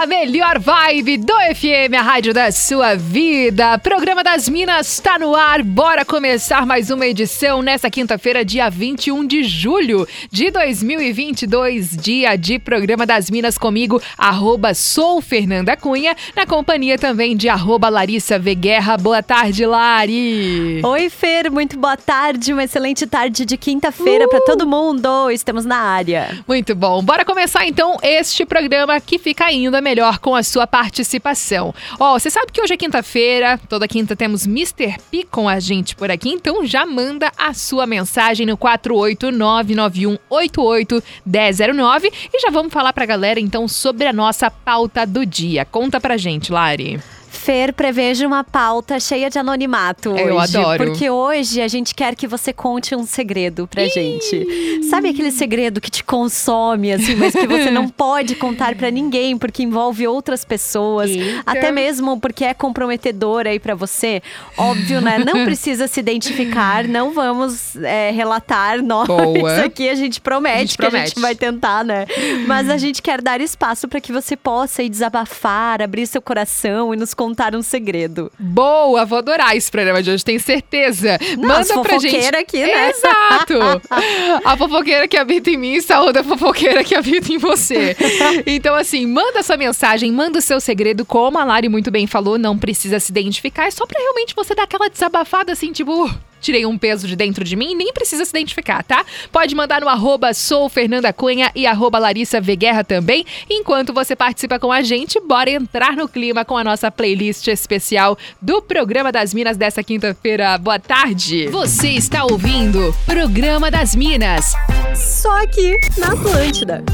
Da melhor vibe do FM, a rádio da sua vida. Programa das Minas está no ar. Bora começar mais uma edição nessa quinta-feira, dia 21 de julho de 2022, dia de Programa das Minas comigo, arroba sou Fernanda Cunha, na companhia também de arroba Larissa Veguerra. Boa tarde, Lari. Oi, Fer, muito boa tarde, uma excelente tarde de quinta-feira uh! para todo mundo. Estamos na área. Muito bom. Bora começar então este programa que fica ainda melhor com a sua participação. Ó, oh, você sabe que hoje é quinta-feira, toda quinta temos Mr. P com a gente por aqui, então já manda a sua mensagem no 48991881009 e já vamos falar pra galera então sobre a nossa pauta do dia. Conta pra gente, Lari. Fer, prevejo uma pauta cheia de anonimato hoje. Eu adoro. Porque hoje a gente quer que você conte um segredo pra Ih. gente. Sabe aquele segredo que te consome, assim, mas que você não pode contar para ninguém porque envolve outras pessoas, Eita. até mesmo porque é comprometedor aí para você? Óbvio, né? Não precisa se identificar, não vamos é, relatar nós. Isso aqui a gente promete a gente que promete. a gente vai tentar, né? Mas a gente quer dar espaço para que você possa aí desabafar, abrir seu coração e nos contar um segredo. Boa, vou adorar esse programa de hoje, tenho certeza. Nossa, Manda pra gente. aqui, né? Exato. a fofoqueira que habita em mim saúda a fofoqueira que habita em você. Então, assim, manda sua mensagem, manda o seu segredo, como a Lari muito bem falou, não precisa se identificar, é só pra realmente você dar aquela desabafada assim, tipo, tirei um peso de dentro de mim, nem precisa se identificar, tá? Pode mandar no arroba sou Fernanda Cunha e arroba Larissa Veguerra também. Enquanto você participa com a gente, bora entrar no clima com a nossa playlist especial do Programa das Minas dessa quinta-feira. Boa tarde! Você está ouvindo Programa das Minas. Só aqui na Atlântida.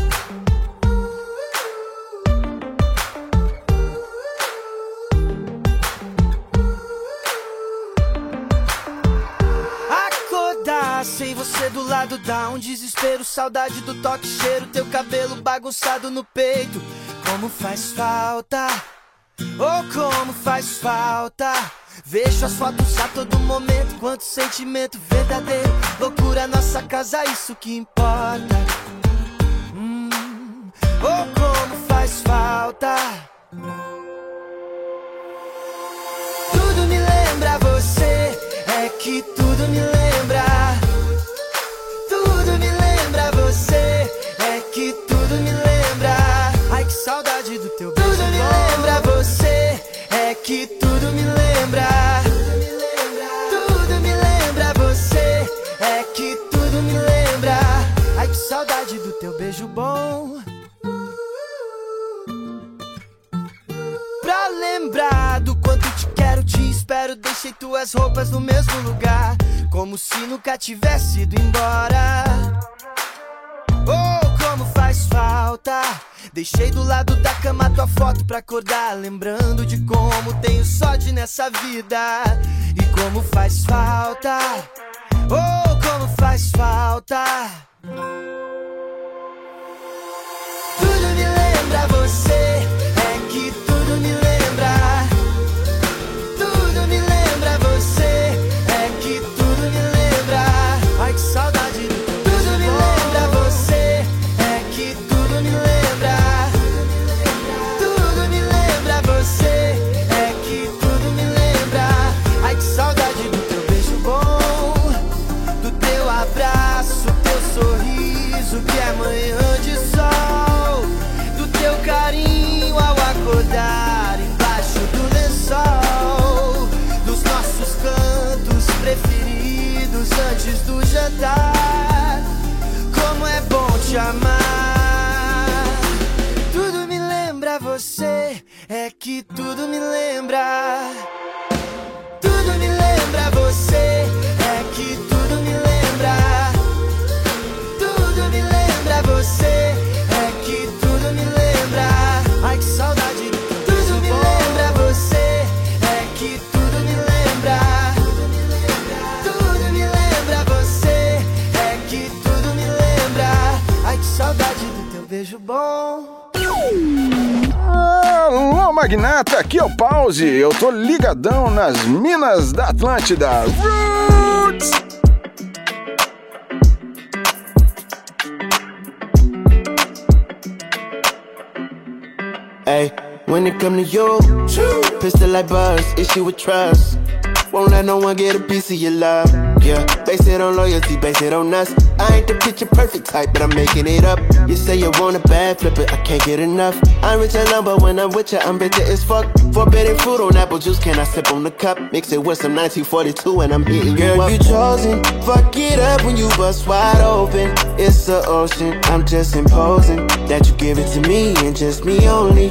Você do lado dá um desespero, saudade do toque, cheiro, teu cabelo bagunçado no peito. Como faz falta, oh como faz falta. Vejo as fotos a todo momento, quanto sentimento verdadeiro. Loucura nossa casa, isso que importa. Hum, oh como faz falta. Tudo me lembra você, é que tudo me lembra. Espero. Deixei tuas roupas no mesmo lugar. Como se nunca tivesse ido embora. Oh, como faz falta Deixei do lado da cama tua foto pra acordar. Lembrando de como tenho sorte nessa vida. E como faz falta. Oh, como faz falta. Tudo me lembra você. Como é bom te amar. Tudo me lembra você, é que tudo me lembra. Magnata, aqui é o Pause. Eu tô ligadão nas minas da Atlântida. Roots! Hey, when it come to you, pistol like buzz, issue with trust. Won't let no one get a piece of your love. Yeah, base it on loyalty, base it on us. I ain't the picture perfect type, but I'm making it up. You say you want a bad, flip it, I can't get enough. I'm rich alone, but when I'm with you, I'm bitter as fuck. Forbidden fruit on apple juice, can I sip on the cup? Mix it with some 1942 and I'm hitting Girl, you up. you chosen, fuck it up when you bust wide open. It's the ocean, I'm just imposing that you give it to me and just me only.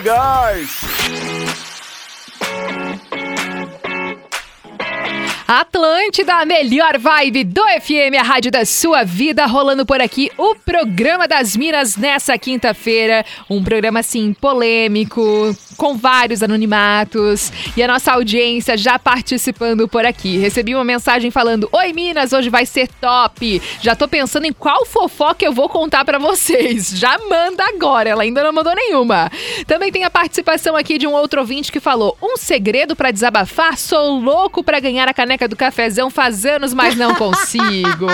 São Atlântida, a melhor vibe do FM, a rádio da sua vida, rolando por aqui o programa das Minas nessa quinta-feira. Um programa assim polêmico, com vários anonimatos e a nossa audiência já participando por aqui. Recebi uma mensagem falando: "Oi Minas, hoje vai ser top. Já tô pensando em qual fofoca eu vou contar para vocês. Já manda agora". Ela ainda não mandou nenhuma. Também tem a participação aqui de um outro ouvinte que falou: "Um segredo para desabafar, sou louco para ganhar a caneca do cafezão faz anos, mas não consigo".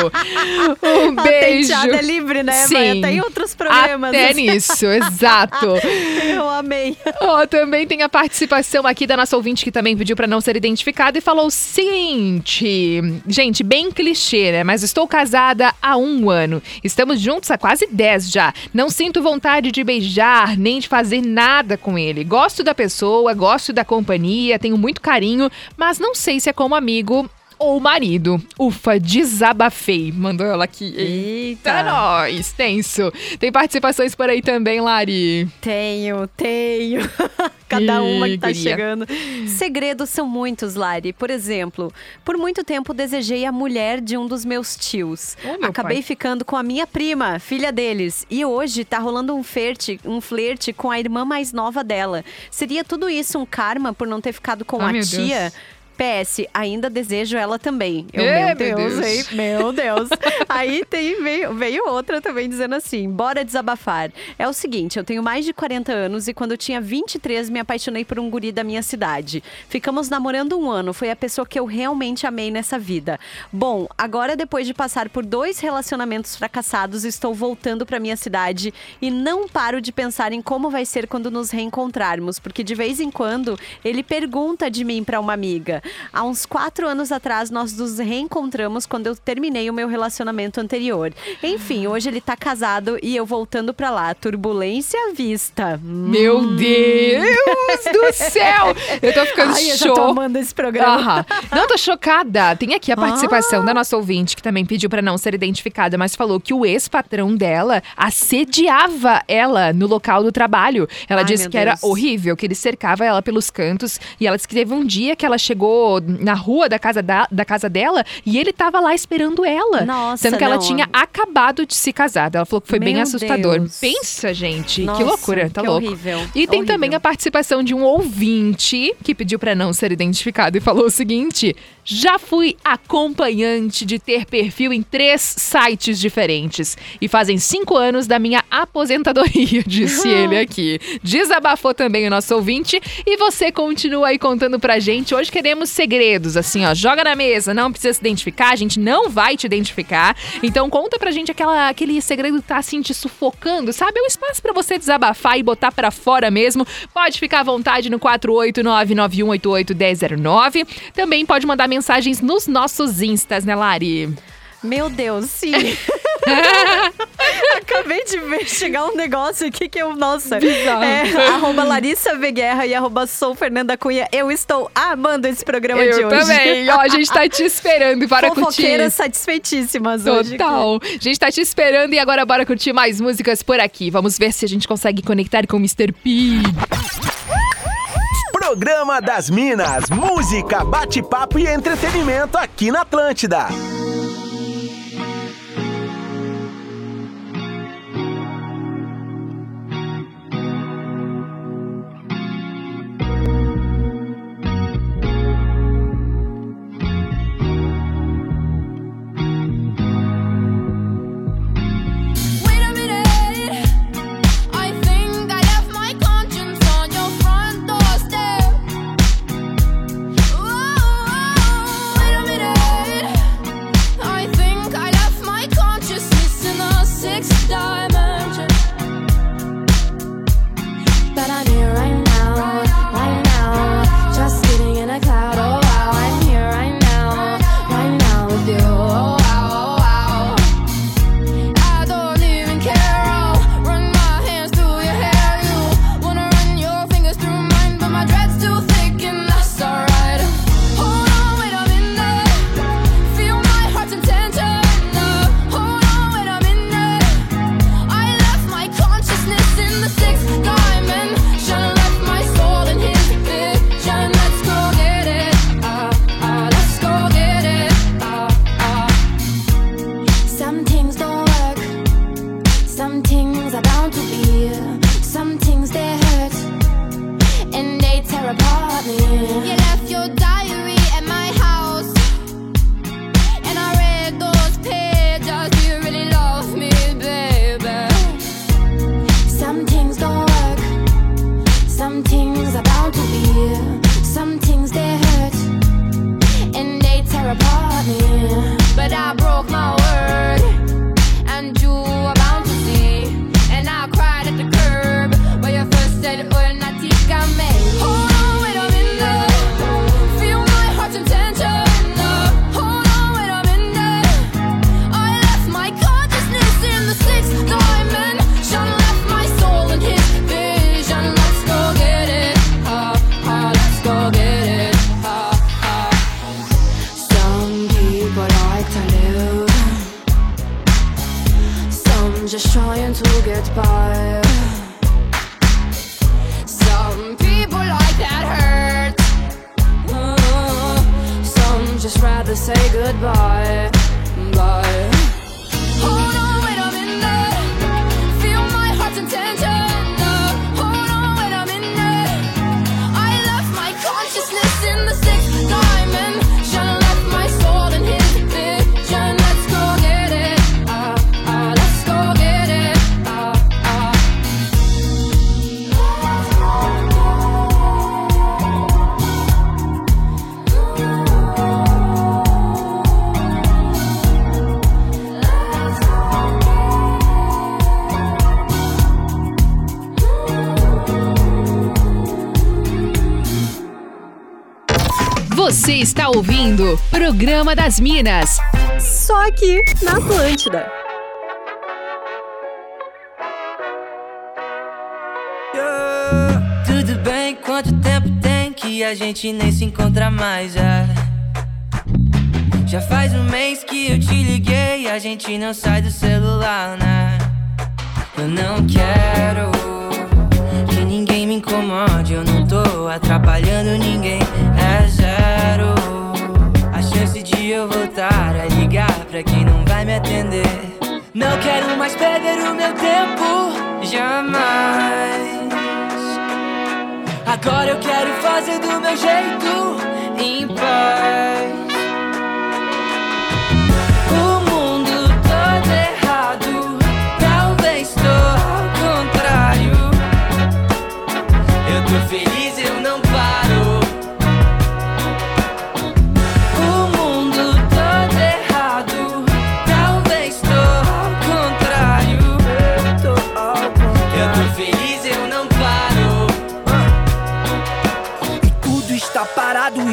Um beijo. penteada é livre, né? Sim. Vai até em outros programas. Até nisso, exato. Eu amei. Ó, também tem a participação aqui da nossa ouvinte que também pediu pra não ser identificada e falou o seguinte: gente, bem clichê, né? Mas estou casada há um ano. Estamos juntos há quase 10 já. Não sinto vontade de beijar nem de fazer nada com ele. Gosto da pessoa, gosto da companhia, tenho muito carinho, mas não sei se é como amigo ou marido. Ufa, desabafei. Mandou ela aqui. Eita, Eita. nós, tenso. Tem participações por aí também, Lari. Tenho, tenho. Cada uma que tá guria. chegando. Segredos são muitos, Lari. Por exemplo, por muito tempo desejei a mulher de um dos meus tios. Oh, meu Acabei pai. ficando com a minha prima, filha deles. E hoje tá rolando um flerte, um flerte com a irmã mais nova dela. Seria tudo isso um karma por não ter ficado com Ai, a tia? Deus. PS, ainda desejo ela também. Eu, Ê, meu meu Deus, Deus. hein? Meu Deus. Aí tem, veio, veio outra também dizendo assim: bora desabafar. É o seguinte, eu tenho mais de 40 anos e quando eu tinha 23 me apaixonei por um guri da minha cidade. Ficamos namorando um ano, foi a pessoa que eu realmente amei nessa vida. Bom, agora depois de passar por dois relacionamentos fracassados, estou voltando pra minha cidade e não paro de pensar em como vai ser quando nos reencontrarmos, porque de vez em quando ele pergunta de mim pra uma amiga. Há uns quatro anos atrás, nós nos reencontramos quando eu terminei o meu relacionamento anterior. Enfim, hoje ele tá casado e eu voltando pra lá. Turbulência à vista. Meu Deus do céu! Eu tô ficando Ai, eu já show. tô amando esse programa. Aham. Não, tô chocada. Tem aqui a participação da nossa ouvinte, que também pediu pra não ser identificada, mas falou que o ex-patrão dela assediava ela no local do trabalho. Ela Ai, disse que era Deus. horrível, que ele cercava ela pelos cantos. E ela disse que teve um dia que ela chegou na rua da casa, da, da casa dela e ele tava lá esperando ela. Nossa, Sendo que ela não. tinha acabado de se casar. Ela falou que foi bem Meu assustador. Deus. Pensa, gente. que Nossa, loucura. Tá que louco. horrível. E tem Horrível. também a participação de um ouvinte que pediu pra não ser identificado e falou o seguinte: já fui acompanhante de ter perfil em três sites diferentes e fazem cinco anos da minha aposentadoria, disse ele aqui. Desabafou também o nosso ouvinte e você continua aí contando pra gente. Hoje queremos segredos, assim, ó, joga na mesa, não precisa se identificar, a gente não vai te identificar. Então conta pra gente aquela, aquele segredo que tá assim te sufocando, sabe? É um espaço pra você desabafar e botar pra fora mesmo. Pode ficar à vontade no 48991881009. Também pode mandar mensagens nos nossos instas, né, Lari? Meu Deus, sim. Acabei de ver chegar um negócio aqui que eu, nossa, Bizarro. é, arroba Larissa V Guerra e arroba Sou Fernanda Cunha. Eu estou amando esse programa de Eu hoje. também. Ó, a gente tá te esperando. Bora curtir. Fofoqueiras satisfeitíssimas hoje. Total. A gente tá te esperando e agora bora curtir mais músicas por aqui. Vamos ver se a gente consegue conectar com o Mr. P. Programa das Minas, música, bate-papo e entretenimento aqui na Atlântida. Programa das Minas. Só aqui na Atlântida. Tudo bem, quanto tempo tem que a gente nem se encontra mais já? Já faz um mês que eu te liguei, a gente não sai do celular, né? Eu não quero que ninguém me incomode, eu não tô atrapalhando ninguém, é zero. A chance de eu voltar a ligar pra quem não vai me atender. Não quero mais perder o meu tempo, jamais. Agora eu quero fazer do meu jeito, em paz.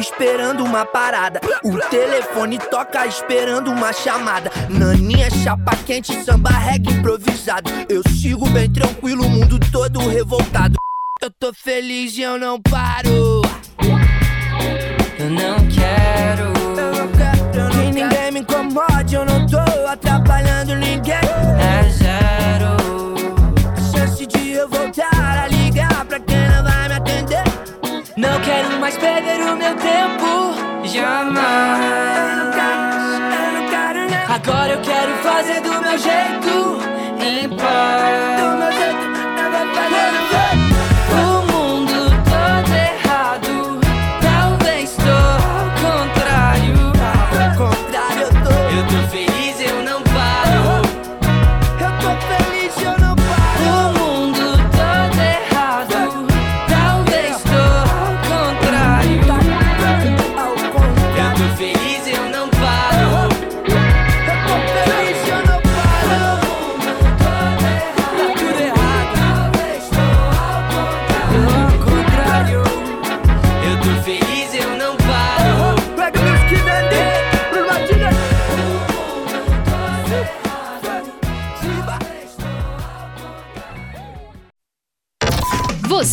Esperando uma parada. O telefone toca esperando uma chamada. Naninha, chapa quente, samba reggae improvisado. Eu sigo bem tranquilo, o mundo todo revoltado. Eu tô feliz e eu não paro. Meu tempo, jamais. Agora eu quero fazer do meu jeito, em paz.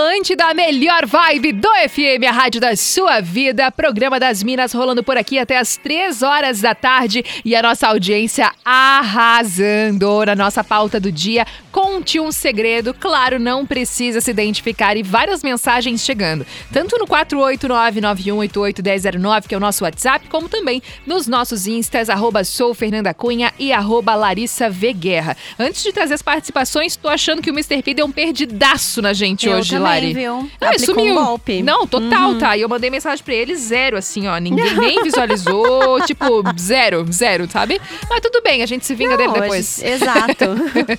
Atlântida, a melhor vibe do FM, a rádio da sua vida. Programa das Minas rolando por aqui até as três horas da tarde e a nossa audiência arrasando na nossa pauta do dia. Conte um segredo, claro, não precisa se identificar e várias mensagens chegando, tanto no 489-9188-1009, que é o nosso WhatsApp, como também nos nossos instas, arroba sou Fernanda Cunha e arroba Larissa V. Guerra. Antes de trazer as participações, tô achando que o Mr. P deu um perdidaço na gente Eu hoje, também, Lari. viu? Não, sumiu. um golpe. Não, total, Uhum. tá. E eu mandei mensagem pra ele, zero, assim, ó. Ninguém nem visualizou, tipo, zero, zero, sabe? Mas tudo bem, a gente se vinga Não, dele depois. Exato.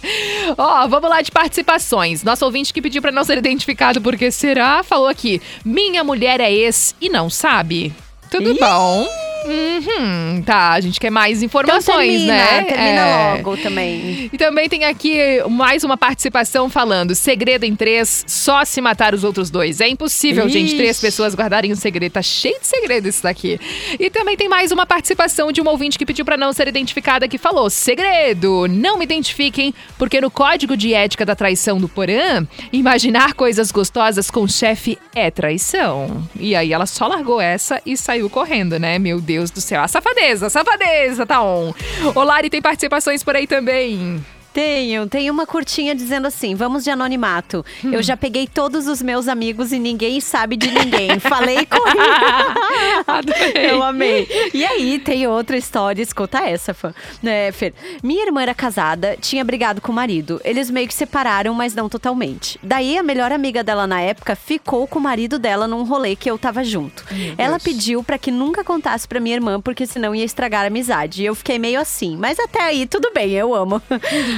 Ó, vamos lá de participações. Nosso ouvinte que pediu pra não ser identificado porque será, falou aqui: Minha mulher é ex e não sabe. Tudo Ih! bom? Uhum, tá, a gente quer mais Então informações, termina, né? termina É. logo também. E também tem aqui mais uma participação falando: segredo em três, só se matar os outros dois. É impossível, gente, Ixi. três pessoas guardarem um segredo. Tá cheio de segredo isso daqui. E também tem mais uma participação de uma ouvinte que pediu pra não ser identificada que falou: segredo, não me identifiquem, porque no código de ética da traição do Porã, imaginar coisas gostosas com o chefe é traição. E aí ela só largou essa e saiu correndo, né? Meu Deus do céu. A safadeza, a safadeza, tá on. Ô, Lari, tem participações por aí também. Tenho, tem uma curtinha dizendo assim: vamos de anonimato. Hum. Eu já peguei todos os meus amigos e ninguém sabe de ninguém. Falei com. Eu amei. E aí, tem outra história, escuta essa, fã. Né, Fer? Minha irmã era casada, tinha brigado com o marido. Eles meio que separaram, mas não totalmente. Daí, a melhor amiga dela na época ficou com o marido dela num rolê que eu tava junto. Ela pediu pra que nunca contasse pra minha irmã, porque senão ia estragar a amizade. E eu fiquei meio assim. Mas até aí, tudo bem, eu amo.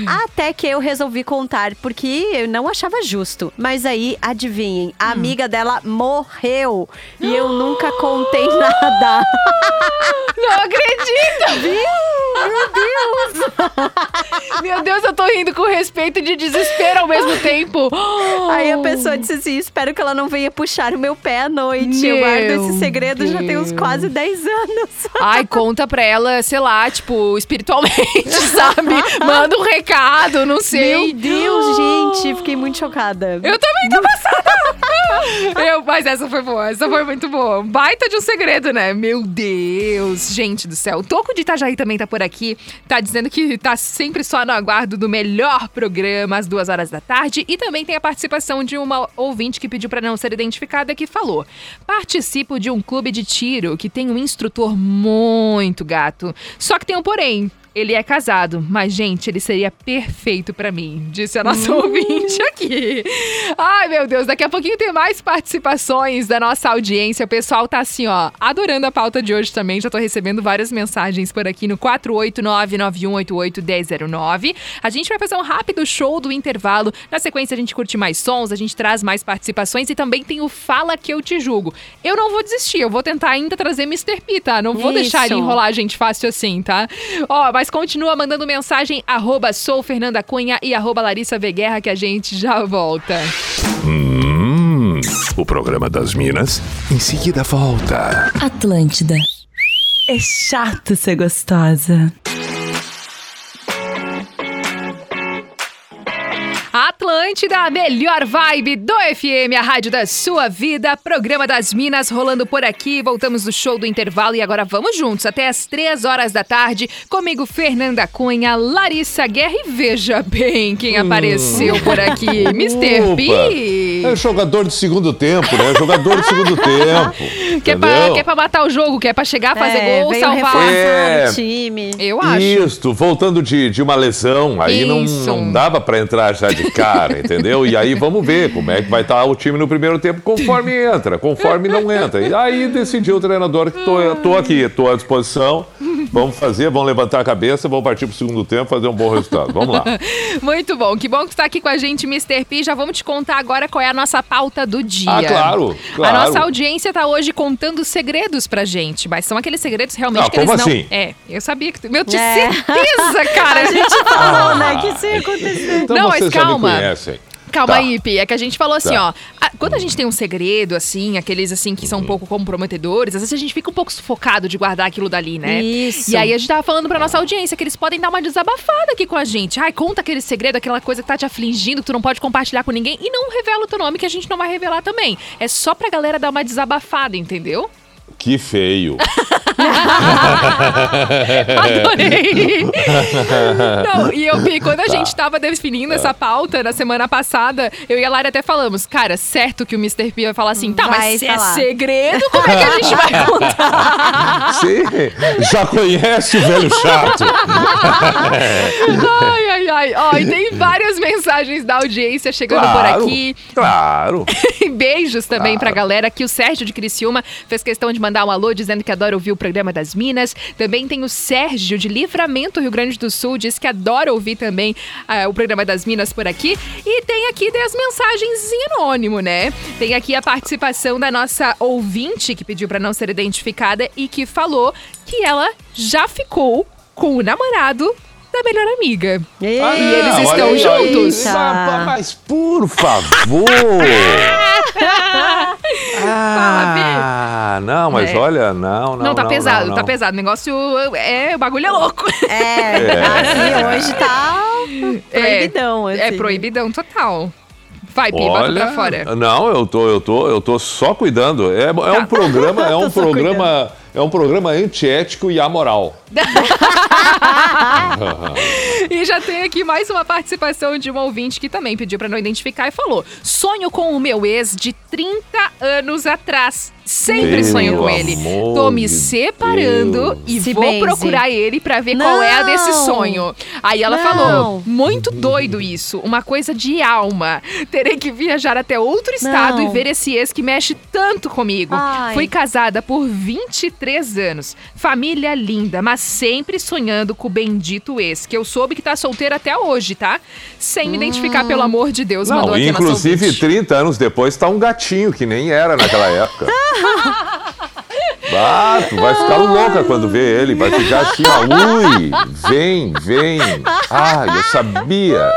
Até que eu resolvi contar, porque eu não achava justo. Mas aí, adivinhem, a amiga dela morreu. E eu nunca contei nada. Não acredito! Viu? Meu Deus! Meu Deus, eu tô rindo com respeito e de desespero ao mesmo tempo. Aí a pessoa disse assim: espero que ela não venha puxar o meu pé à noite. eu Meu guardo esse segredo já tem uns Deus. quase 10 anos. Ai, conta pra ela, sei lá, tipo, espiritualmente, sabe? Manda um recado, não sei. Meu Deus, gente, fiquei muito chocada. Eu também tô passada! Eu, mas essa foi boa, essa foi muito boa. Baita de um segredo, né? Meu Deus, gente do céu. O Toco de Itajaí também tá por aqui. Tá dizendo que tá sempre só no aguardo do melhor programa, às duas horas da tarde. E também tem a participação de uma ouvinte que pediu pra não ser identificada, que falou: Participo de um clube de tiro que tem um instrutor muito gato. Só que tem um porém. Ele é casado, mas, gente, ele seria perfeito pra mim, disse a nossa ouvinte aqui. Ai, meu Deus, daqui a pouquinho tem mais participações da nossa audiência. O pessoal tá assim, ó, adorando a pauta de hoje também. Já tô recebendo várias mensagens por aqui no 489-9188-1009. A gente vai fazer um rápido show do intervalo. Na sequência, a gente curte mais sons, a gente traz mais participações e também tem o Fala Que Eu Te Julgo. Eu não vou desistir, eu vou tentar ainda trazer Mr. P, tá? Não vou deixar ele Isso. enrolar a gente fácil assim, tá? Ó, mas continua mandando mensagem, arroba sou Fernanda Cunha e arroba Larissa Veguerra, que a gente já volta. Hum, o programa das Minas em seguida volta. Atlântida. É chato ser gostosa. Atlântida, a melhor vibe do FM, a rádio da sua vida, programa das Minas rolando por aqui. Voltamos do show do intervalo e agora vamos juntos até as três horas da tarde. Comigo, Fernanda Cunha, Larissa Guerra e veja bem quem apareceu por aqui, Mr. P. É jogador de segundo tempo, né? Jogador de segundo tempo. Que é, pra, que é pra matar o jogo, que é pra chegar, fazer É, gol, salvar. É. o time. Eu acho. Isso, voltando de, de uma lesão, aí não, não dava pra entrar já de cara, entendeu? E aí vamos ver como é que vai estar o time no primeiro tempo, conforme entra, conforme não entra. E aí decidiu o treinador que tô aqui, tô à disposição, vamos fazer, vamos levantar a cabeça, vamos partir pro segundo tempo, fazer um bom resultado. Vamos lá. Muito bom, que bom que tu tá aqui com a gente, Mr. P. Já vamos te contar agora qual é a nossa pauta do dia. Ah, claro, claro. A nossa audiência tá hoje contando segredos pra gente, mas são aqueles segredos realmente Ah, que eles como não. assim? É, eu sabia que tu. Meu, de É. certeza, cara! A gente falou, né, que isso ia acontecer. Então Não, mas já me calma. conhecem. Calma Tá. aí, Pi. É que a gente falou assim, Tá. ó. a- Quando a gente tem um segredo, assim, aqueles assim que são Uhum. um pouco comprometedores, às vezes a gente fica um pouco sufocado de guardar aquilo dali, né? Isso. E aí a gente tava falando pra nossa audiência que eles podem dar uma desabafada aqui com a gente. Ai, conta aquele segredo, aquela coisa que tá te afligindo, que tu não pode compartilhar com ninguém. E não revela o teu nome, que a gente não vai revelar também. É só pra galera dar uma desabafada, entendeu? Que feio. Adorei! Não, e eu vi, quando a gente tava definindo essa pauta na semana passada, eu e a Lara até falamos, cara, certo que o Mr. P vai falar assim, tá, Vai mas se é segredo, como é que a gente vai contar? Sim, já conhece o velho chato. ai, ai, ai. Ó, e tem várias mensagens da audiência chegando por Claro, aqui. Claro. Beijos também pra galera aqui. O Sérgio de Criciúma fez questão de mandar um alô dizendo que adora ouvir o programa das Minas. Também tem o Sérgio de Livramento, Rio Grande do Sul, diz que adora ouvir também ah, o programa das Minas por aqui. E tem aqui das mensagens em anônimo, né? Tem aqui a participação da nossa ouvinte que pediu pra não ser identificada e que falou que ela já ficou com o namorado da melhor amiga. Ah, e eles Não, estão aí, juntos. Mas, mas- por favor. ah, não, mas É. olha, não, não. Não, tá pesado, não, tá não. pesado. O negócio é. O bagulho é louco. É, É. aqui hoje tá proibidão, É assim. proibidão total. Vai, Pi, bota pra fora. Não, eu tô, eu tô, eu tô só cuidando. É, é um programa, é um programa, é um programa antiético e amoral. E já tem aqui mais uma participação de um ouvinte que também pediu pra não identificar e falou: Sonho com o meu ex de 30 anos atrás. Sempre Pelo sonho com ele. Tô me separando Deus. e Se vou benze. procurar ele pra ver qual é a desse Não. sonho. Aí ela Não. falou: Muito doido isso, uma coisa de alma. Terei que viajar até outro estado Não. e ver esse ex que mexe tanto comigo. Ai. Fui casada por 23 anos. Família linda, mas sempre sonhando com o bendito ex, que eu soube que tá solteiro até hoje, tá? Sem me identificar, pelo amor de Deus, mandou Não, aqui a nossa inclusive ouvinte. 30 anos depois tá um gatinho que nem era naquela época. Ah, tu vai ficar louca quando vê ele, vai ficar assim, ó, ui, vem, vem. Ah, eu sabia.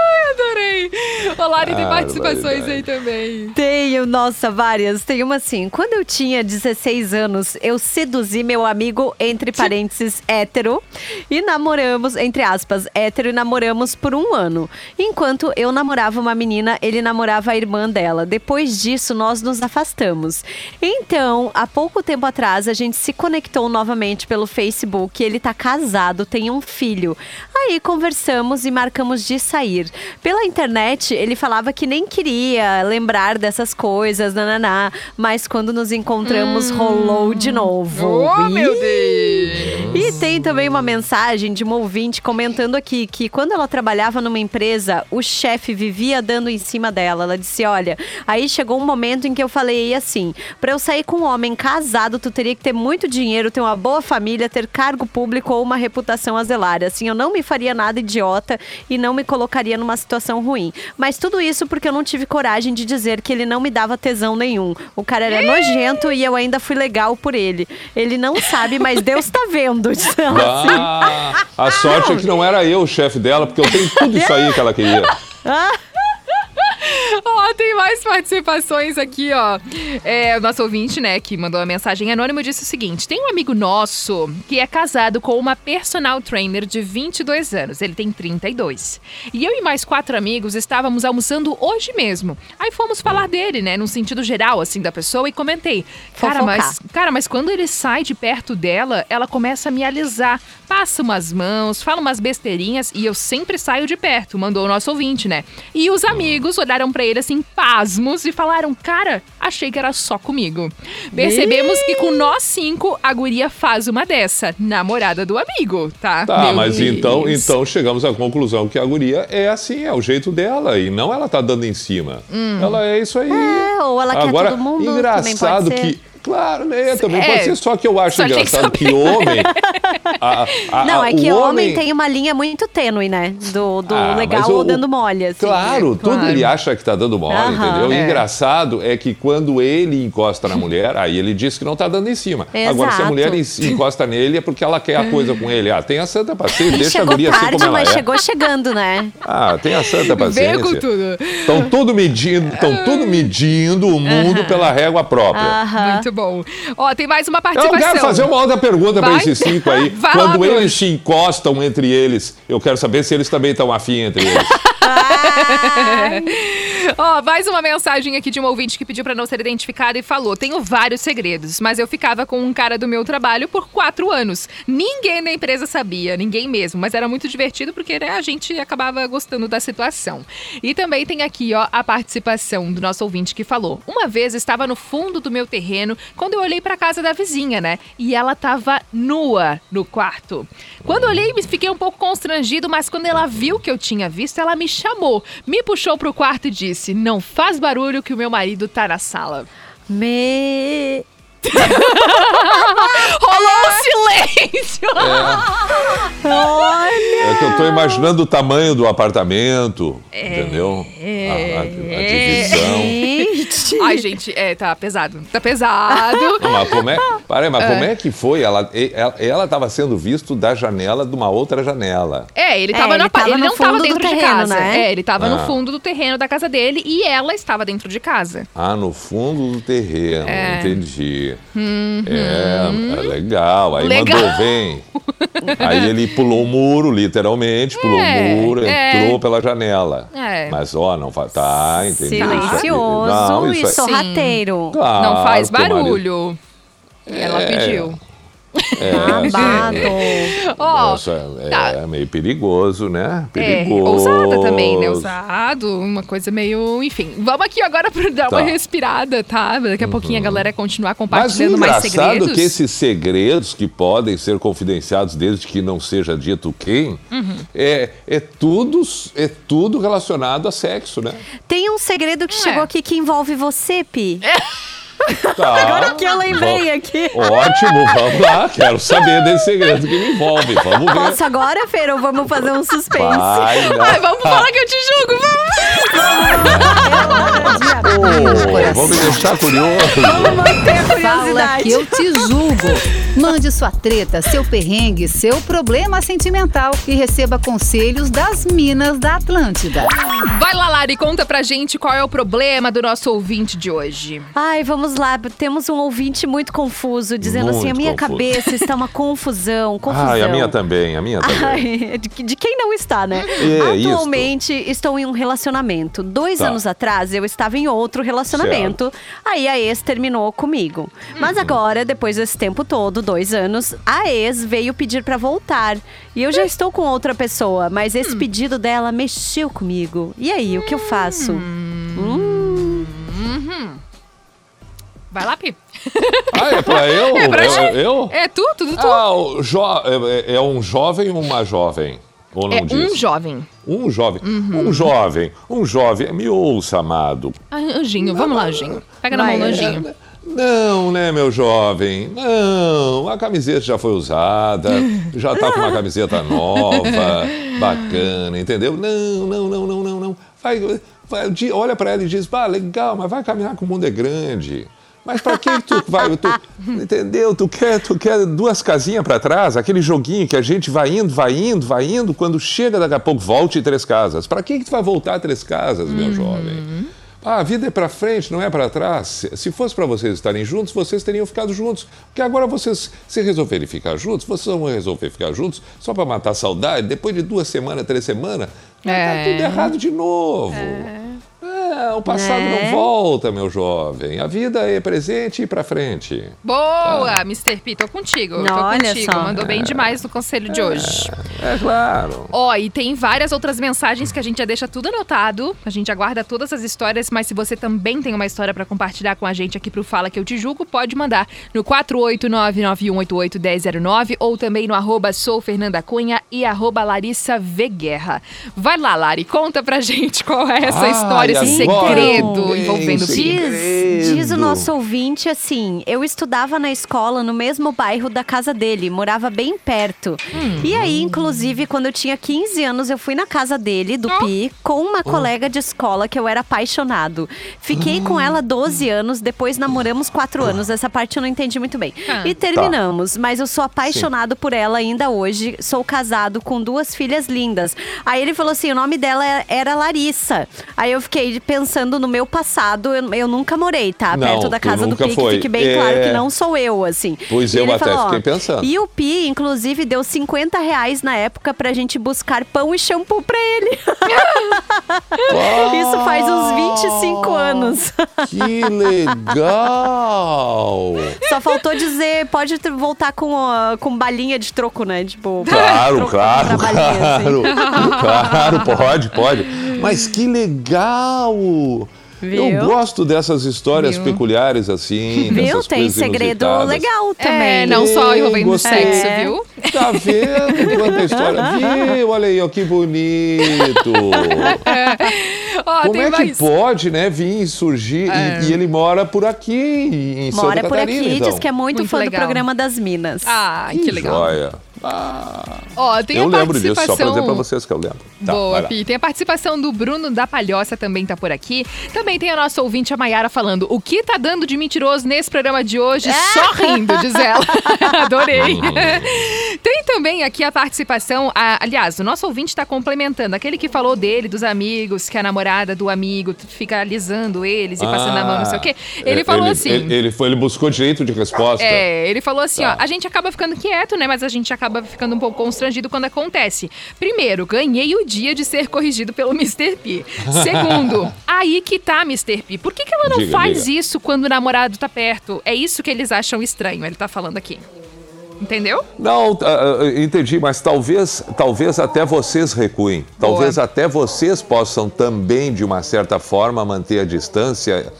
O Lari tem Ah, participações aí também. Tenho, nossa, várias. Tem uma assim. Quando eu tinha 16 anos, eu seduzi meu amigo, entre parênteses, hétero, e namoramos, entre aspas, hétero, e namoramos por um ano. Enquanto eu namorava uma menina, ele namorava a irmã dela. Depois disso, nós nos afastamos. Então, há pouco tempo atrás, a gente se conectou novamente pelo Facebook. Ele tá casado, tem um filho. Aí conversamos e marcamos de sair. Pela internet, ele falava que nem queria lembrar dessas coisas, nananá, mas quando nos encontramos, rolou de novo. Oh, meu Ih! Deus! E tem também uma mensagem de uma ouvinte comentando aqui que quando ela trabalhava numa empresa, o chefe vivia dando em cima dela. Ela disse: Olha, aí chegou um momento em que eu falei assim: pra eu sair com um homem casado, tu teria que ter muito dinheiro, ter uma boa família, ter cargo público ou uma reputação a zelar. Assim, eu não me faria nada idiota e não me colocaria numa situação ruim. Mas tudo isso porque eu não tive coragem de dizer que ele não me dava tesão nenhum. O cara era nojento e eu ainda fui legal por ele. Ele não sabe, mas Deus tá vendo. ela assim. Ah, a sorte é que não era eu o chefe dela, porque eu tenho tudo isso aí que ela queria. Ó, tem mais participações aqui, ó. É, o nosso ouvinte, né, que mandou uma mensagem anônima, disse o seguinte: tem um amigo nosso que é casado com uma personal trainer de 22 anos. Ele tem 32. E eu e mais quatro amigos estávamos almoçando hoje mesmo. Aí fomos falar dele, né, num sentido geral, assim, da pessoa, e comentei. Cara, Fofocar. mas, cara, mas quando ele sai de perto dela, ela começa a me alisar. Passa umas mãos, fala umas besteirinhas e eu sempre saio de perto, mandou o nosso ouvinte, né? E os amigos olharam pra ele assim, pasmos, e falaram: Cara, achei que era só comigo. Percebemos que com nós cinco, a guria faz uma dessa, namorada do amigo, tá? Tá, Meu mas Deus. então, então chegamos à conclusão que a guria é assim, é o jeito dela, e não ela tá dando em cima. Hum. Ela é isso aí. É, ou ela quer Agora, todo mundo, também engraçado pode ser. que. Claro, né? Também É, pode ser, só que eu acho que engraçado que, saber. homem. a- a- Não, a- é que o homem tem uma linha muito tênue, né? Do, do Ah, legal ou dando mole, assim. Claro, tudo claro. ele acha que tá dando mole, Aham. entendeu? É. Engraçado é que quando ele encosta na mulher, aí ele diz que não tá dando em cima. Agora, se a Exato. mulher en- encosta nele, é porque ela quer a coisa com ele. Ah, tem a santa paciência, deixa a chegou guria assim tarde, como ela mas é. chegou chegando, né? Ah, tem a santa Veio com paciência. tudo. Estão tudo medindo, estão tudo medindo o mundo pela régua própria. Aham. Muito bom. Ó, tem mais uma Eu participação. quero fazer uma outra pergunta para esses cinco aí. Vai Quando eles se encostam entre eles, eu quero saber se eles também estão afim entre eles. Ó, mais uma mensagem aqui de um ouvinte que pediu pra não ser identificada e falou: Tenho vários segredos, mas eu ficava com um cara do meu trabalho por quatro anos. Ninguém da empresa sabia, ninguém mesmo, mas era muito divertido porque né, a gente acabava gostando da situação. E também tem aqui, ó, a participação do nosso ouvinte que falou: Uma vez estava no fundo do meu terreno quando eu olhei pra casa da vizinha, né? E ela tava nua no quarto. Quando olhei, fiquei um pouco constrangido, mas quando ela viu que eu tinha visto, ela me chamou, me puxou pro quarto e disse: Não faz barulho que o meu marido tá na sala. Me... Rolou um silêncio! Olha! É que eu tô imaginando o tamanho do apartamento, entendeu? A, a- a divisão. Gente! Ai, gente, é, tá pesado. Tá pesado. Não, mas como é, para, mas como é que foi? Ela, ela, ela tava sendo visto da janela de uma outra janela. É, ele É, tava ele na pa- tava ele não tava dentro de terreno, casa. né? É, ele tava Ah. no fundo do terreno da casa dele e ela estava dentro de casa. Ah, no fundo do terreno, É. entendi. É, é legal. Aí Uhum. Legal. mandou, vem. Aí ele pulou o muro, literalmente, pulou É, o muro, é. entrou pela janela. É. Mas, ó, não faz. Tá, entendi. Silencioso Não, e isso aí- sorrateiro. Claro não faz barulho. Ela É. pediu. É, Babado. Ó, Nossa, é, tá. é meio perigoso, né? É, Perigoso. ousada também, né? Ousado, uma coisa meio. Enfim, vamos aqui agora pra dar Tá. Uhum. uma respirada, tá? Daqui a pouquinho a galera continuar Mas compartilhando mais engraçado segredos. que esses segredos que podem ser confidenciados desde que não seja dito quem, Uhum. é, é, tudo, é tudo relacionado a sexo, né? Tem um segredo que É. chegou aqui que envolve você, Pi. Tá. Agora que eu lembrei Bom, aqui. Ótimo, vamos lá. Quero saber desse segredo que me envolve. Vamos ver. Posso agora, Fer, ou vamos fazer um suspense? Vai. Ai, vamos falar que eu te julgo, Ô, vamos me deixar curioso. Fala que eu te julgo. Mande sua treta, seu perrengue, seu problema sentimental e receba conselhos das Minas da Atlântida. Vai lá, Lari, conta pra gente qual é o problema do nosso ouvinte de hoje. Ai, vamos lá. Temos um ouvinte muito confuso, dizendo assim: a Muito minha confuso. cabeça está uma confusão, confusão. Ai, a minha também, a minha também. Ai, de, de quem não está, né? É, Atualmente estou em um relacionamento. Dois Tá. anos atrás eu estava em outro relacionamento. Aí a ex terminou comigo. Mas agora, depois desse tempo todo, dois anos, a ex veio pedir pra voltar. E eu já estou com outra pessoa, mas esse pedido dela mexeu comigo. E aí, o que eu faço? Hum. Uhum. Vai lá, Pi. Ah, é pra eu? É pra eu, eu? É tu, tudo tu. Ah, jo é, é um jovem ou uma jovem? Ou não é diz? um jovem. Um jovem. Uhum. Um jovem. Um jovem. Me ouça, amado. Ah, Anjinho, vamos lá, Anjinho. Pega na mão do é. Anjinho. Não, né, meu jovem? Não, a camiseta já foi usada, já tá com uma camiseta nova, bacana, entendeu? Não, não, não, não, não, não. Vai, vai, olha pra ela e diz, pá, legal, mas vai caminhar que o mundo é grande. Mas pra que tu vai, tu, entendeu? Tu quer, tu quer duas casinhas pra trás, aquele joguinho que a gente vai indo, vai indo, vai indo, quando chega daqui a pouco volte três casas. Pra que que tu vai voltar três casas, meu jovem? Ah, a vida é pra frente, não é pra trás. Se- Se fosse pra vocês estarem juntos, vocês teriam ficado juntos. Porque agora vocês, se resolverem ficar juntos, vocês vão resolver ficar juntos só pra matar a saudade. Depois de duas semanas, três semanas, É. tá tudo errado de novo. É, o passado Né? não volta, meu jovem. A vida é presente e pra frente. Boa, Mr. P, tô contigo. tô Olha contigo. só. Mandou bem demais no conselho de hoje. É claro. Ó, e tem várias outras mensagens que a gente já deixa tudo anotado. A gente aguarda todas as histórias, mas se você também tem uma história pra compartilhar com a gente aqui pro Fala Que Eu Te Julgo, pode mandar no 489-9188-1009 ou também no arroba sou Fernanda Cunha e arroba Larissa V. Guerra. Vai lá, Lari, conta pra gente qual é essa Ai, história, esse agora segredo envolvendo. Diz, diz o nosso ouvinte assim: eu estudava na escola no mesmo bairro da casa dele, morava bem perto. E aí, inclusive, quando eu tinha 15 anos, eu fui na casa dele, do Pi, com uma colega de escola que eu era apaixonado. Fiquei com ela 12 anos, depois namoramos 4 anos. Essa parte eu não entendi muito bem. Ah. E terminamos, mas eu sou apaixonado por ela ainda hoje. Sou casado com duas filhas lindas. Aí ele falou assim: o nome dela era Larissa. Aí eu fiquei pensando no meu passado, eu, eu nunca morei, tá? Não, Perto da casa do Pi, que fique bem É. claro que não sou eu, assim. Pois E eu até falou, fiquei pensando. E o Pi, inclusive, deu 50 reais na época pra gente buscar pão e shampoo pra ele. Isso faz uns 25 anos. Que legal! Só faltou dizer, pode voltar com, com balinha de troco, né? Tipo, Claro, troco claro, assim. claro. Claro, pode, pode. Mas que legal! Viu? Eu gosto dessas histórias Viu? peculiares assim. Viu? dessas Tem coisas segredo inusitadas. legal também. É, não só envolvendo gostei. sexo, É. viu? Tá vendo quanta história? Viu? Olha aí, ó, que bonito. Ó, Como é que mais. pode, né, vir e surgir? É. E, e ele mora por aqui, em Santa Mora por Catarina, aqui, então. diz que é muito, Muito fã legal. do programa das Minas. Ah, que, Que legal. joia. Ah, Ó, tem eu a lembro disso, participação... só pra dizer pra vocês que eu lembro. Tá, Boa. Pi. Tem a participação do Bruno da Palhoça também tá por aqui. Também tem a nossa ouvinte, a Mayara, falando o que tá dando de mentiroso nesse programa de hoje, só rindo, diz ela. Adorei. tem também aqui a participação, a- aliás, o nosso ouvinte tá complementando, aquele que falou dele, dos amigos, que a namorada do amigo fica alisando eles e passando a mão, não sei o quê. Ele É, falou ele, assim... Ele, ele foi, ele buscou direito de resposta. É, ele falou assim, Tá. ó, a gente acaba ficando quieto, né, mas a gente acaba ficando um pouco constrangido quando acontece. Primeiro, ganhei o dia de ser corrigido pelo Mr. P. Segundo, aí que tá, Mr. P. Por que, que ela não Diga, faz diga. isso quando o namorado tá perto? É isso que eles acham estranho, ele tá falando aqui. Entendeu? Não, ah, ah, entendi, mas talvez, talvez até vocês recuem. Talvez até vocês possam também, de uma certa forma, manter a distância,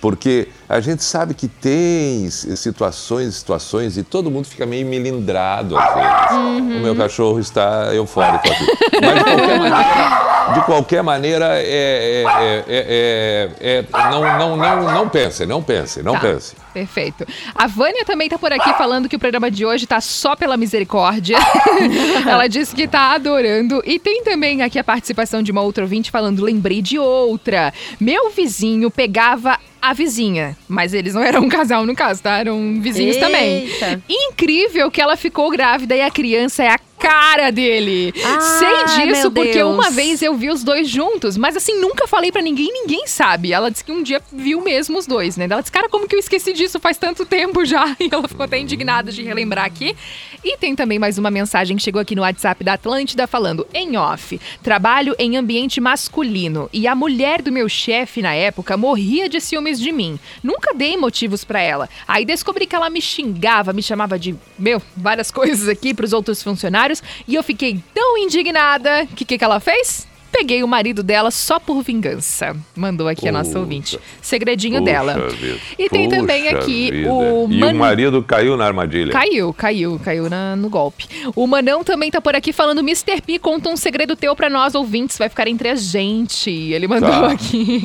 porque a gente sabe que tem situações, situações, e todo mundo fica meio melindrado às vezes. Uhum. O meu cachorro está eufórico aqui. Mas de qualquer maneira. de qualquer maneira, é, é, é, é- é- não, não, não, não pense, não pense, não Tá. pense. Perfeito. A Vânia também tá por aqui falando que o programa de hoje tá só pela misericórdia. Ela disse que tá adorando. E tem também aqui a participação de uma outra ouvinte falando: lembrei de outra. Meu vizinho pegava a vizinha. Mas eles não eram um casal no caso, tá? Eram vizinhos também. Eita. Incrível que ela ficou grávida e a criança é a cara dele. Ah, Sei disso porque Deus. uma vez eu vi os dois juntos, mas assim, nunca falei pra ninguém, ninguém sabe. Ela disse que um dia viu mesmo os dois, né? Ela disse, cara, como que eu esqueci disso faz tanto tempo já? E ela ficou até indignada de relembrar aqui. E tem também mais uma mensagem que chegou aqui no WhatsApp da Atlântida falando, em off, trabalho em ambiente masculino e a mulher do meu chefe na época morria de ciúmes de mim. Nunca dei motivos pra ela. Aí descobri que ela me xingava, me chamava de, meu, várias coisas aqui pros outros funcionários e eu fiquei tão indignada que o que, que ela fez? Peguei o marido dela só por vingança. Mandou aqui a nossa ouvinte. Segredinho Puxa dela. vida, E tem também puxa aqui vida. o E Man- o marido caiu na armadilha. Caiu, caiu, caiu na- no golpe. O Manão também tá por aqui falando: Mr. P, conta um segredo teu pra nós ouvintes, vai ficar entre a gente. Ele mandou Tá. aqui.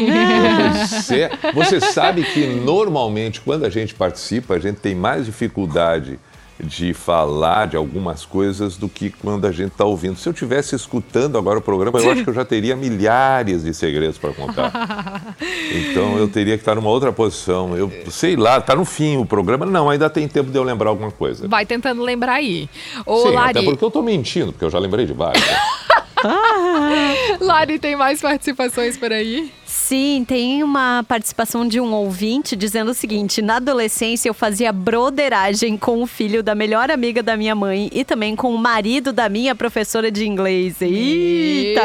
Você, você sabe que normalmente quando a gente participa, a gente tem mais dificuldade de falar de algumas coisas do que quando a gente está ouvindo. Se eu estivesse escutando agora o programa, eu acho que eu já teria milhares de segredos para contar. Então eu teria que estar numa outra posição. Eu sei lá, tá no fim o programa. Não, ainda tem tempo de eu lembrar alguma coisa. Vai tentando lembrar aí. Ô, Sim, Lari. até porque eu tô mentindo, porque eu já lembrei de vários. né? Lari, tem mais participações por aí? Sim, tem uma participação de um ouvinte dizendo o seguinte: na adolescência eu fazia broderagem com o filho da melhor amiga da minha mãe e também com o marido da minha professora de inglês. Eita!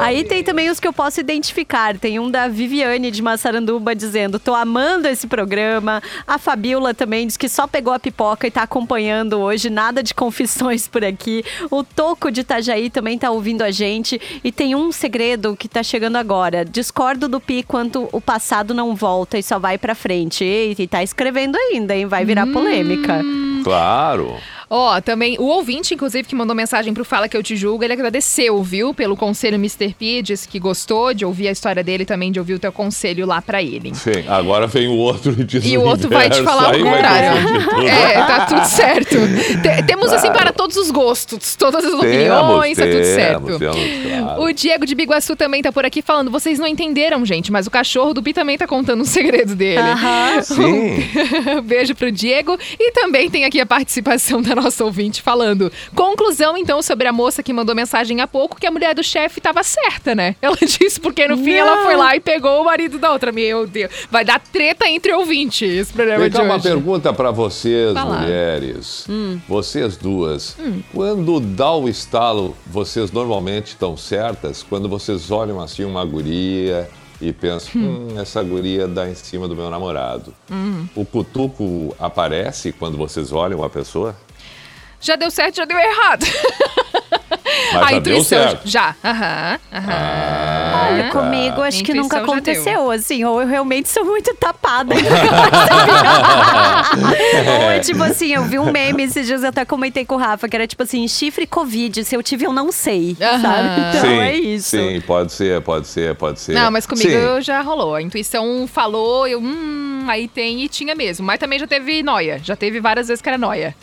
Aí tem também os que eu posso identificar. Tem um da Viviane de Massaranduba dizendo: tô amando esse programa. A Fabiola também diz que só pegou a pipoca e tá acompanhando hoje, nada de confissões por aqui. O Toco de Itajaí também tá ouvindo a gente. E tem um segredo que tá chegando agora. Discordo do Pi quanto o passado não volta e só vai pra frente. E tá escrevendo ainda, hein? Vai virar polêmica. Claro. Ó, também o ouvinte, inclusive, que mandou mensagem pro Fala Que Eu Te Julgo, ele agradeceu, viu, pelo conselho Mr. P, disse que gostou de ouvir a história dele também, de ouvir o teu conselho lá pra ele. Sim, agora vem o outro e diz E o o outro vai te falar o contrário. É, tá tudo certo. Te- temos assim Claro. para todos os gostos, todas as Temos, opiniões, tá tudo temos, certo. temos, claro. O Diego de Biguaçu também tá por aqui falando. Vocês não entenderam, gente, mas o cachorro do Pi também tá contando um segredo dele. Aham. Sim. Beijo pro Diego. E também tem aqui a participação da nossa ouvinte falando. Conclusão, então, sobre a moça que mandou mensagem há pouco, que a mulher do chefe tava certa, né? Ela disse porque no fim ela foi lá e pegou o marido da outra. Meu Deus. Vai dar treta entre ouvintes esse programa de cá uma hoje. pergunta para vocês, Fala. mulheres. Hum. Vocês duas. Hum. Quando dá o estalo, vocês normalmente estão certas? Quando vocês olham assim uma guria e pensam, hum, essa guria dá em cima do meu namorado. Hum. O cutuco aparece quando vocês olham a pessoa? Já deu certo, já deu errado. Mas a já deu intuição. certo. Já. Aham. aham. Olha, comigo acho que nunca deu. aconteceu, assim, ou eu realmente sou muito tapada. ou é tipo assim, eu vi um meme esses dias, eu até comentei com o Rafa, que era tipo assim, chifre Covid, se eu tive eu não sei, sabe? Então sim, é isso. Sim, pode ser, pode ser, pode ser. Não, mas comigo Sim. já rolou. A intuição falou, eu, hum, aí tem e tinha mesmo. Mas também já teve noia. Já teve várias vezes que era noia.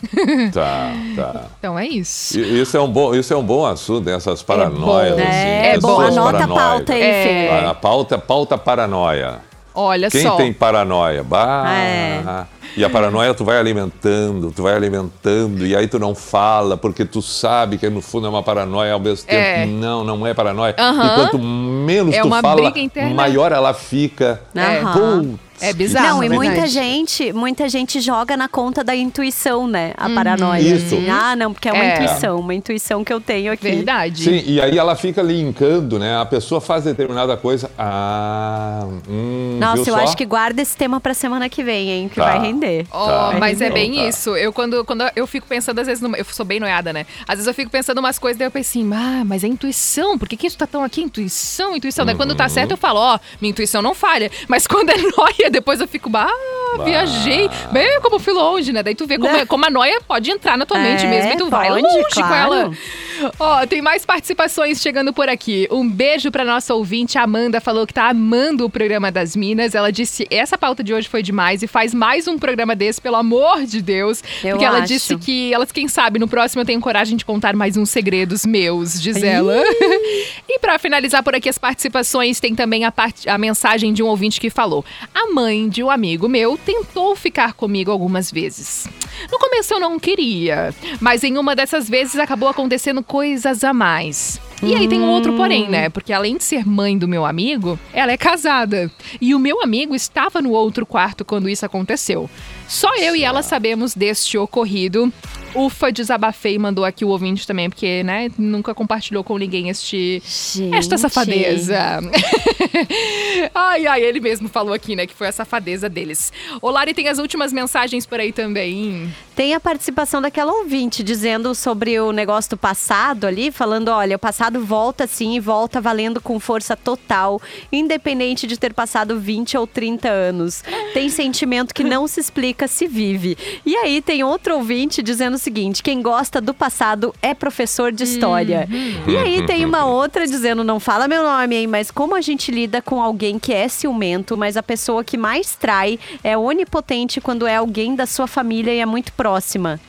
Tá, tá. Então é isso. Isso é um bom, isso é um bom assunto, né? essas paranoias. bom. assim, É bom. pessoas Anota a pauta aí, É. Fê. A, pauta, pauta paranoia. Olha Quem só. tem paranoia? Bah, É. E a paranoia tu vai alimentando, tu vai alimentando, e aí tu não fala, porque tu sabe que no fundo é uma paranoia, ao mesmo tempo, É. não, não é paranoia. Aham. E quanto menos É tu uma fala, maior ela fica. Putz, É bizarro, Não, e verdade. muita gente, muita gente joga na conta da intuição, né? A Uhum. paranoia. Isso. assim. Ah, não, porque é uma É. intuição, uma intuição que eu tenho aqui. Verdade. Sim, e aí ela fica linkando, né? A pessoa faz determinada coisa. Ah, hum, Nossa, viu eu só? acho que guarda esse tema pra semana que vem, hein? Que Tá. vai render. Ó, Tá. mas é bem tá. isso. Eu quando, quando eu fico pensando, às vezes, numa, eu sou bem noiada, né? Às vezes eu fico pensando umas coisas, daí eu penso assim, ah, mas é intuição, por que, que isso tá tão aqui? Intuição, intuição. Daí quando Uhum. tá certo, eu falo, ó, minha intuição não falha. Mas quando é noia, depois eu fico, bah, Bah. viajei. Bem como fui longe, né? Daí tu vê como, é- como a noia pode entrar na tua mente É, mesmo e tu vai pode, longe com claro. ela. Ó, tem mais participações chegando por aqui. Um beijo pra nossa ouvinte, Amanda, falou que tá amando o programa das Minas. Ela disse: essa pauta de hoje foi demais e faz mais um programa desse, pelo amor de Deus. Eu porque ela acho. disse que, elas, quem sabe, no próximo eu tenho coragem de contar mais uns segredos meus, diz ela. e pra finalizar por aqui as participações, tem também a, part- a mensagem de um ouvinte que falou: A mãe de um amigo meu tentou ficar comigo algumas vezes. No começo eu não queria, mas em uma dessas vezes acabou acontecendo coisas a mais. E aí tem um outro porém, né? Porque além de ser mãe do meu amigo, ela é casada. E o meu amigo estava no outro quarto quando isso aconteceu. Só eu e ela sabemos deste ocorrido. Ufa, desabafei, mandou aqui o ouvinte também, porque, né, nunca compartilhou com ninguém este esta safadeza. ai, ai, ele mesmo falou aqui, né, que foi a safadeza deles. Ô, Lari, tem as últimas mensagens por aí também. Tem a participação daquela ouvinte dizendo sobre o negócio do passado ali, falando: olha, o passado volta sim e volta valendo com força total, independente de ter passado 20 ou 30 anos. Tem sentimento que não se explica, se vive. E aí tem outro ouvinte dizendo o seguinte: quem gosta do passado é professor de história. E aí tem uma outra dizendo: não fala meu nome, hein, mas como a gente lida com alguém que é ciumento, mas a pessoa que mais trai é onipotente quando é alguém da sua família e é muito próxima.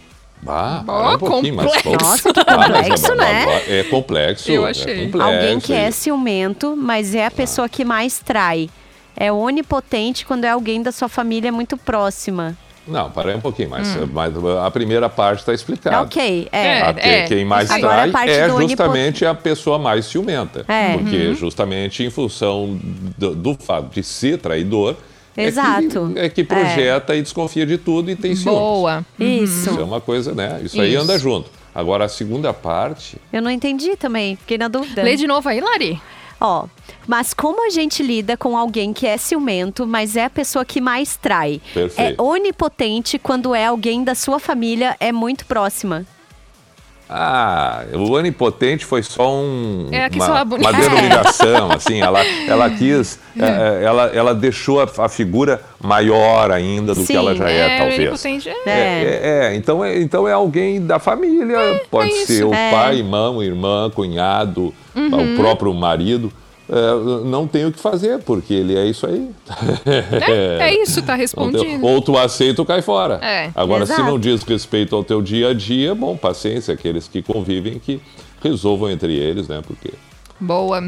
Ah, para um pouquinho, mas complexo. vamos- Nossa, que Ah, mas complexo, é- né? É complexo. Eu é achei. complexo, Alguém que é ciumento, mas é a pessoa que mais trai. É onipotente quando é alguém da sua família muito próxima. Não, parei um pouquinho, mas, mas a primeira parte está explicada. Ok, é. A- que- é. Quem mais Agora a trai parte é justamente a pessoa mais ciumenta. É. Porque Uhum. justamente em função do, do fato de ser traidor, Exato. é que, é que projeta e desconfia de tudo e tem ciúmes. Boa. Isso. Isso é uma coisa, né? Isso, aí Isso. anda junto. Agora, a segunda parte, Eu não entendi também, fiquei na dúvida. Lê de novo aí, Lari. Ó, mas como a gente lida com alguém que é ciumento, mas é a pessoa que mais trai? Perfeito. É onipotente quando é alguém da sua família, é muito próxima. Ah, o onipotente foi só um, É, que uma, bonito. uma denominação, assim, ela, ela quis, eh, ela, ela deixou a, a figura maior ainda do que Sim, ela já é, é, talvez. onipotente, é. É, é, é, então, é, então é alguém da família, pode é ser o É. pai, irmão, irmã, cunhado, Uhum. o próprio marido. É, não tem o que fazer, porque ele é isso aí. É, é isso, tá respondido. Ou tu aceita ou cai fora. É, Agora, se exato. não diz respeito ao teu dia a dia, bom, paciência, aqueles que convivem que resolvam entre eles, né? Porque. Boa.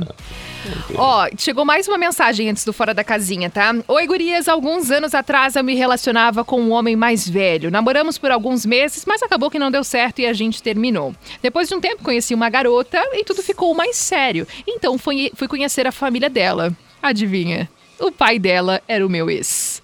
Ó, chegou mais uma mensagem antes do Fora da Casinha, tá? Oi, gurias. Alguns anos atrás eu me relacionava com um homem mais velho. Namoramos por alguns meses, mas acabou que não deu certo e a gente terminou. Depois de um tempo, conheci uma garota e tudo ficou mais sério. Então fui, fui conhecer a família dela. Adivinha? O pai dela era o meu ex.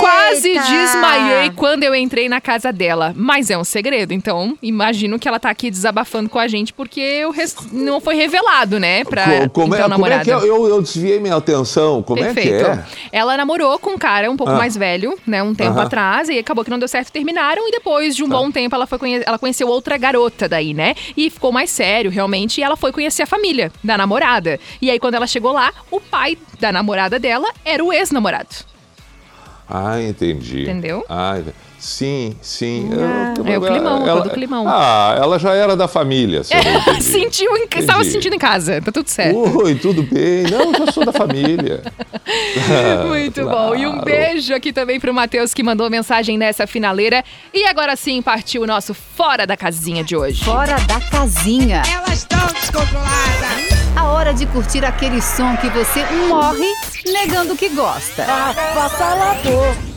Quase desmaiei quando eu entrei na casa dela. Mas é um segredo, então imagino que ela tá aqui desabafando com a gente porque eu res- não foi revelado, né? Pra Co- como, então, é, como é namorada. que é? Eu, eu desviei minha atenção. Como Perfeito. é que é? Ela namorou com um cara um pouco Ah. mais velho, né? Um tempo Aham. atrás, e acabou que não deu certo, terminaram. E depois Tá. de um bom tempo, ela, foi conhe- ela conheceu outra garota daí, né? E ficou mais sério, realmente. E ela foi conhecer a família da namorada. E aí, quando ela chegou lá, o pai da namorada dela era o ex-namorado. Ah, entendi. Entendeu? Ah, sim, sim. É o climão, todo o climão. Ah, ela já era da família, se eu entendi. Sentiu, em, estava se sentindo em casa, tá tudo certo. Oi, tudo bem? Não, eu já sou da família. Muito bom. E um Claro. beijo aqui também pro Matheus que mandou mensagem nessa finaleira. E agora sim partiu o nosso Fora da Casinha de hoje. Fora da casinha. Elas estão descontroladas. A hora de curtir aquele som que você morre negando que gosta. Avassalador.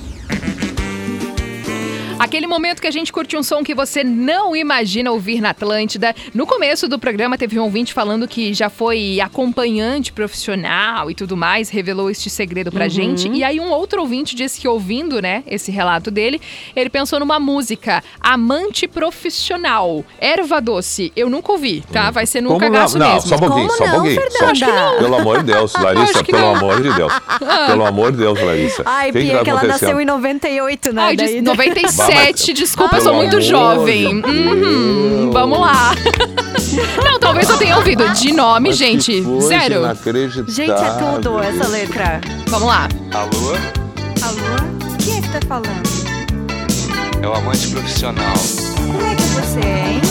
Aquele momento que a gente curte um som que você não imagina ouvir na Atlântida. No começo do programa teve um ouvinte falando que já foi acompanhante profissional e tudo mais, revelou este segredo pra uhum. gente. E aí um outro ouvinte disse que ouvindo, né, esse relato dele, ele pensou numa música, Amante Profissional, Erva Doce. Eu nunca ouvi, tá? Hum. Vai ser num cagaço não? mesmo. Não, só um pouquinho, Como só não, pouquinho. Só, pelo amor de Deus, Larissa, pelo não. amor de Deus. Ah. Pelo amor de Deus, Larissa. Ai, Pia, que, que ela nasceu em 98, né? Ai, Daí, 95. 27, desculpa, eu sou muito jovem. Uhum, vamos lá. Não, talvez eu tenha ouvido. De nome, Mas gente. que Sério. Gente, é tudo essa letra. Vamos lá. Alô? Alô? Quem é que tá falando? É o amante profissional. Como é que é você é, hein?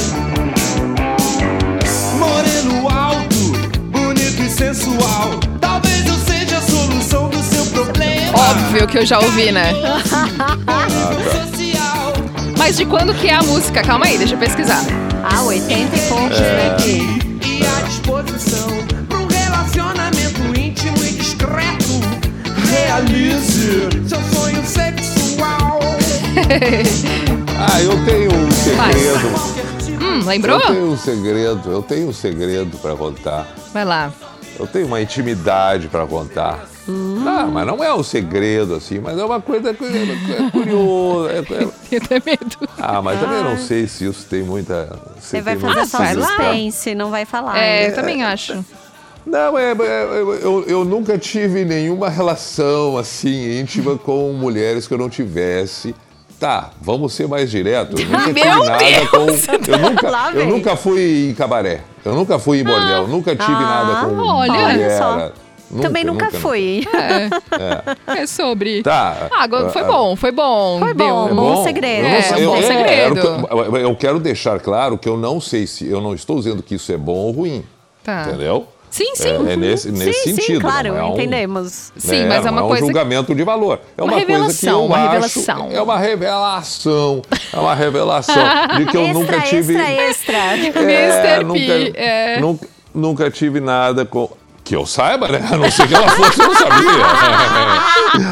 Moreno alto, bonito e sensual. Talvez eu seja a solução do seu problema. Óbvio que eu já ouvi, né? Ah, tá. Mas de quando que é a música? Calma aí, deixa eu pesquisar. Ah, 80 e poucos, né, Pi? E à disposição pra um relacionamento íntimo e discreto. Realize seu sonho sexual. Ah, eu tenho um segredo. Hum, lembrou? Eu tenho um segredo, eu tenho um segredo pra contar. Vai lá. Eu tenho uma intimidade pra contar. Não, mas não é um segredo assim, mas é uma coisa cu- é curiosa. é- é- Eu tenho medo. Ah, mas também não sei se isso tem muita. Você vai fazer só suspense, não vai falar. É, eu também acho. Não, é, é, eu, eu nunca tive nenhuma relação assim íntima com mulheres que eu não tivesse. Tá, vamos ser mais direto. Eu nunca tive nada Deus! com. Eu nunca, eu nunca fui em cabaré. Eu nunca fui em bordel. nunca tive nada com olha. mulher. Olha só. Também nunca, fui. É. É sobre. Tá. Ah, agora foi Ah, bom, foi bom. Foi bom, É bom segredo. Não É, um bom segredo. eu- eu quero deixar claro que eu não sei se. Eu não estou dizendo que isso é bom ou ruim. Tá. Entendeu? Sim, sim. É, é nesse, nesse sim, sentido. sim, claro, não é um- entendemos. Sim, mas é não uma um coisa- julgamento de valor. É Uma uma, coisa que revelação, eu uma acho- revelação. É uma revelação. É uma revelação de que eu extra, nunca tive. extra, extra. Mr. P, nunca, é. nunca, nunca tive nada com. Que eu saiba, né? A não ser que ela fosse, eu não sabia.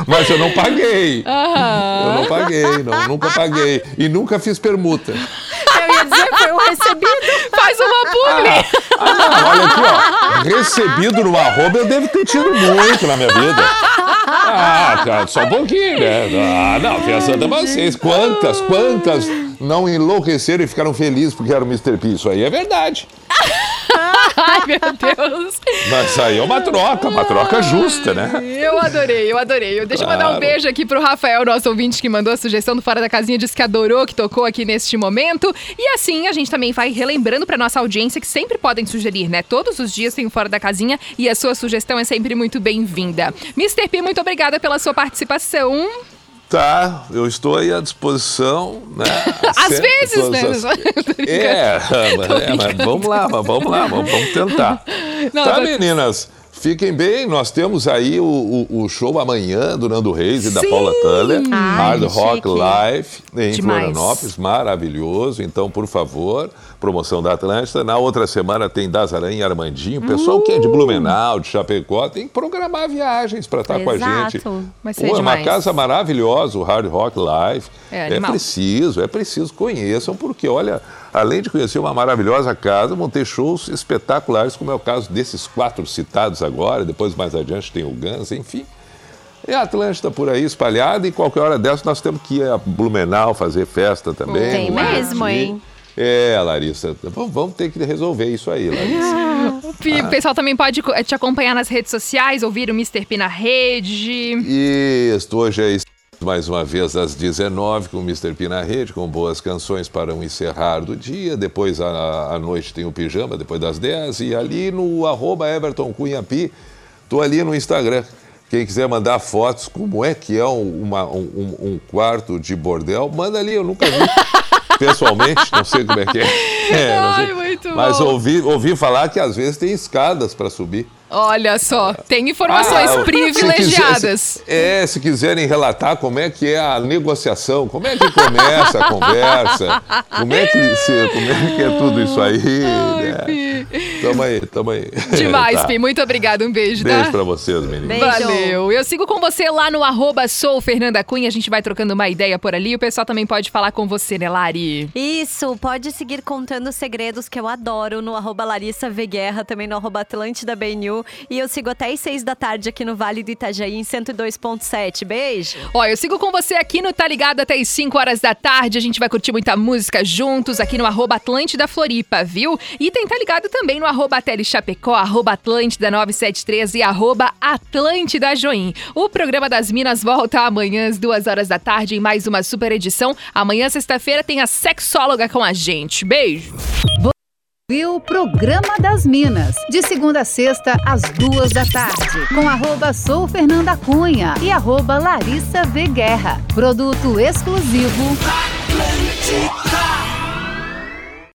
Mas eu não paguei. Eu não paguei, não, nunca paguei. E nunca fiz permuta. Eu ia dizer, foi um recebido. Faz uma publi. Ah, não, olha aqui, ó. Recebido no arroba eu devo ter tido muito na minha vida. Ah, cara, só um pouquinho, né? Ah, não, pensando pra vocês. Quantas, quantas não enlouqueceram e ficaram felizes porque era o Mr. P? Isso aí é verdade. Ai, meu Deus. Mas aí é uma troca, uma troca justa, né? Eu adorei, eu adorei. Deixa eu mandar um Claro. beijo aqui pro Rafael, nosso ouvinte, que mandou a sugestão do Fora da Casinha, disse que adorou, que tocou aqui neste momento. E assim, a gente também vai relembrando pra nossa audiência que sempre podem sugerir, né? Todos os dias tem o Fora da Casinha e a sua sugestão é sempre muito bem-vinda. Mr. P, muito obrigada pela sua participação. Tá, eu estou aí à disposição, né? Às Sempre vezes, né? as- É, mas, é, mas vamos lá, mas vamos lá, vamos, vamos tentar. Não, tá, tô- meninas? Fiquem bem, nós temos aí o, o- o show amanhã do Nando Reis e da Paula Tuller, Ai, Hard Rock chique. Live, em Demais. Florianópolis, maravilhoso. Então, por favor, promoção da Atlântida. Na outra semana tem Das Aranha e Armandinho. O pessoal que é de! Blumenau, de Chapecó, tem que programar viagens para estar com a gente. Exato. Vai ser Pô, é uma casa maravilhosa, o Hard Rock Live. É, animal. preciso, é preciso, conheçam, porque olha, além de conhecer uma maravilhosa casa, vão ter shows espetaculares, como é o caso desses quatro citados agora, depois mais adiante tem o Guns, enfim. É a Atlântida por aí espalhada e qualquer hora dessa nós temos que ir a Blumenau fazer festa também. Tem mesmo, hein? É, Larissa, vamos ter que resolver isso aí, Larissa. O Pi- o pessoal também pode te acompanhar nas redes sociais, ouvir o Mr. P na rede. Isso, hoje é mais uma vez às 19 com o Mr. P na rede, com boas canções para um encerrar do dia. Depois à, à noite tem o pijama, depois das 10. E ali no arroba Everton Cunha Pi, tô ali no Instagram. Quem quiser mandar fotos, como é que é um, uma- um- um- um quarto de bordel, manda ali, eu nunca vi. Pessoalmente, não sei como é que é. É. Ai, muito Mas bom. ouvi, ouvi falar que às vezes tem escadas para subir. Olha só, tem informações Ah, se privilegiadas. quiser- se- é, se quiserem relatar como é que é a negociação, como é que começa a conversa, como é que, se- como é, que é tudo isso aí. né? Tamo aí, tamo aí. Demais, Tá. Pi. Muito obrigada. Um beijo, tá? Beijo pra vocês, meninos. Valeu. Eu sigo com você lá no arroba sou Fernanda Cunha. A gente vai trocando uma ideia por ali. O pessoal também pode falar com você, né, Lari? Isso, pode seguir contando segredos que eu adoro no arroba Larissa V Guerra, também no arroba Atlântida BNU. E eu sigo até às seis da tarde aqui no Vale do Itajaí, em 102.7. Beijo! Ó, eu sigo com você aqui no Tá Ligado até as 5 horas da tarde. A gente vai curtir muita música juntos aqui no arroba Atlântida Floripa, viu? E tem Tá Ligado também no arroba Tele Chapecó, arroba Atlântida 973 e arroba Atlântida Join. O programa das Minas volta amanhã às 2 horas da tarde em mais uma super edição. Amanhã, sexta-feira, tem a sexóloga com a gente. Beijo! Viu o Programa das Minas, de segunda a sexta, às duas da tarde, com arroba sou Fernanda Cunha e arroba Larissa V Guerra. Produto exclusivo. Atlântida.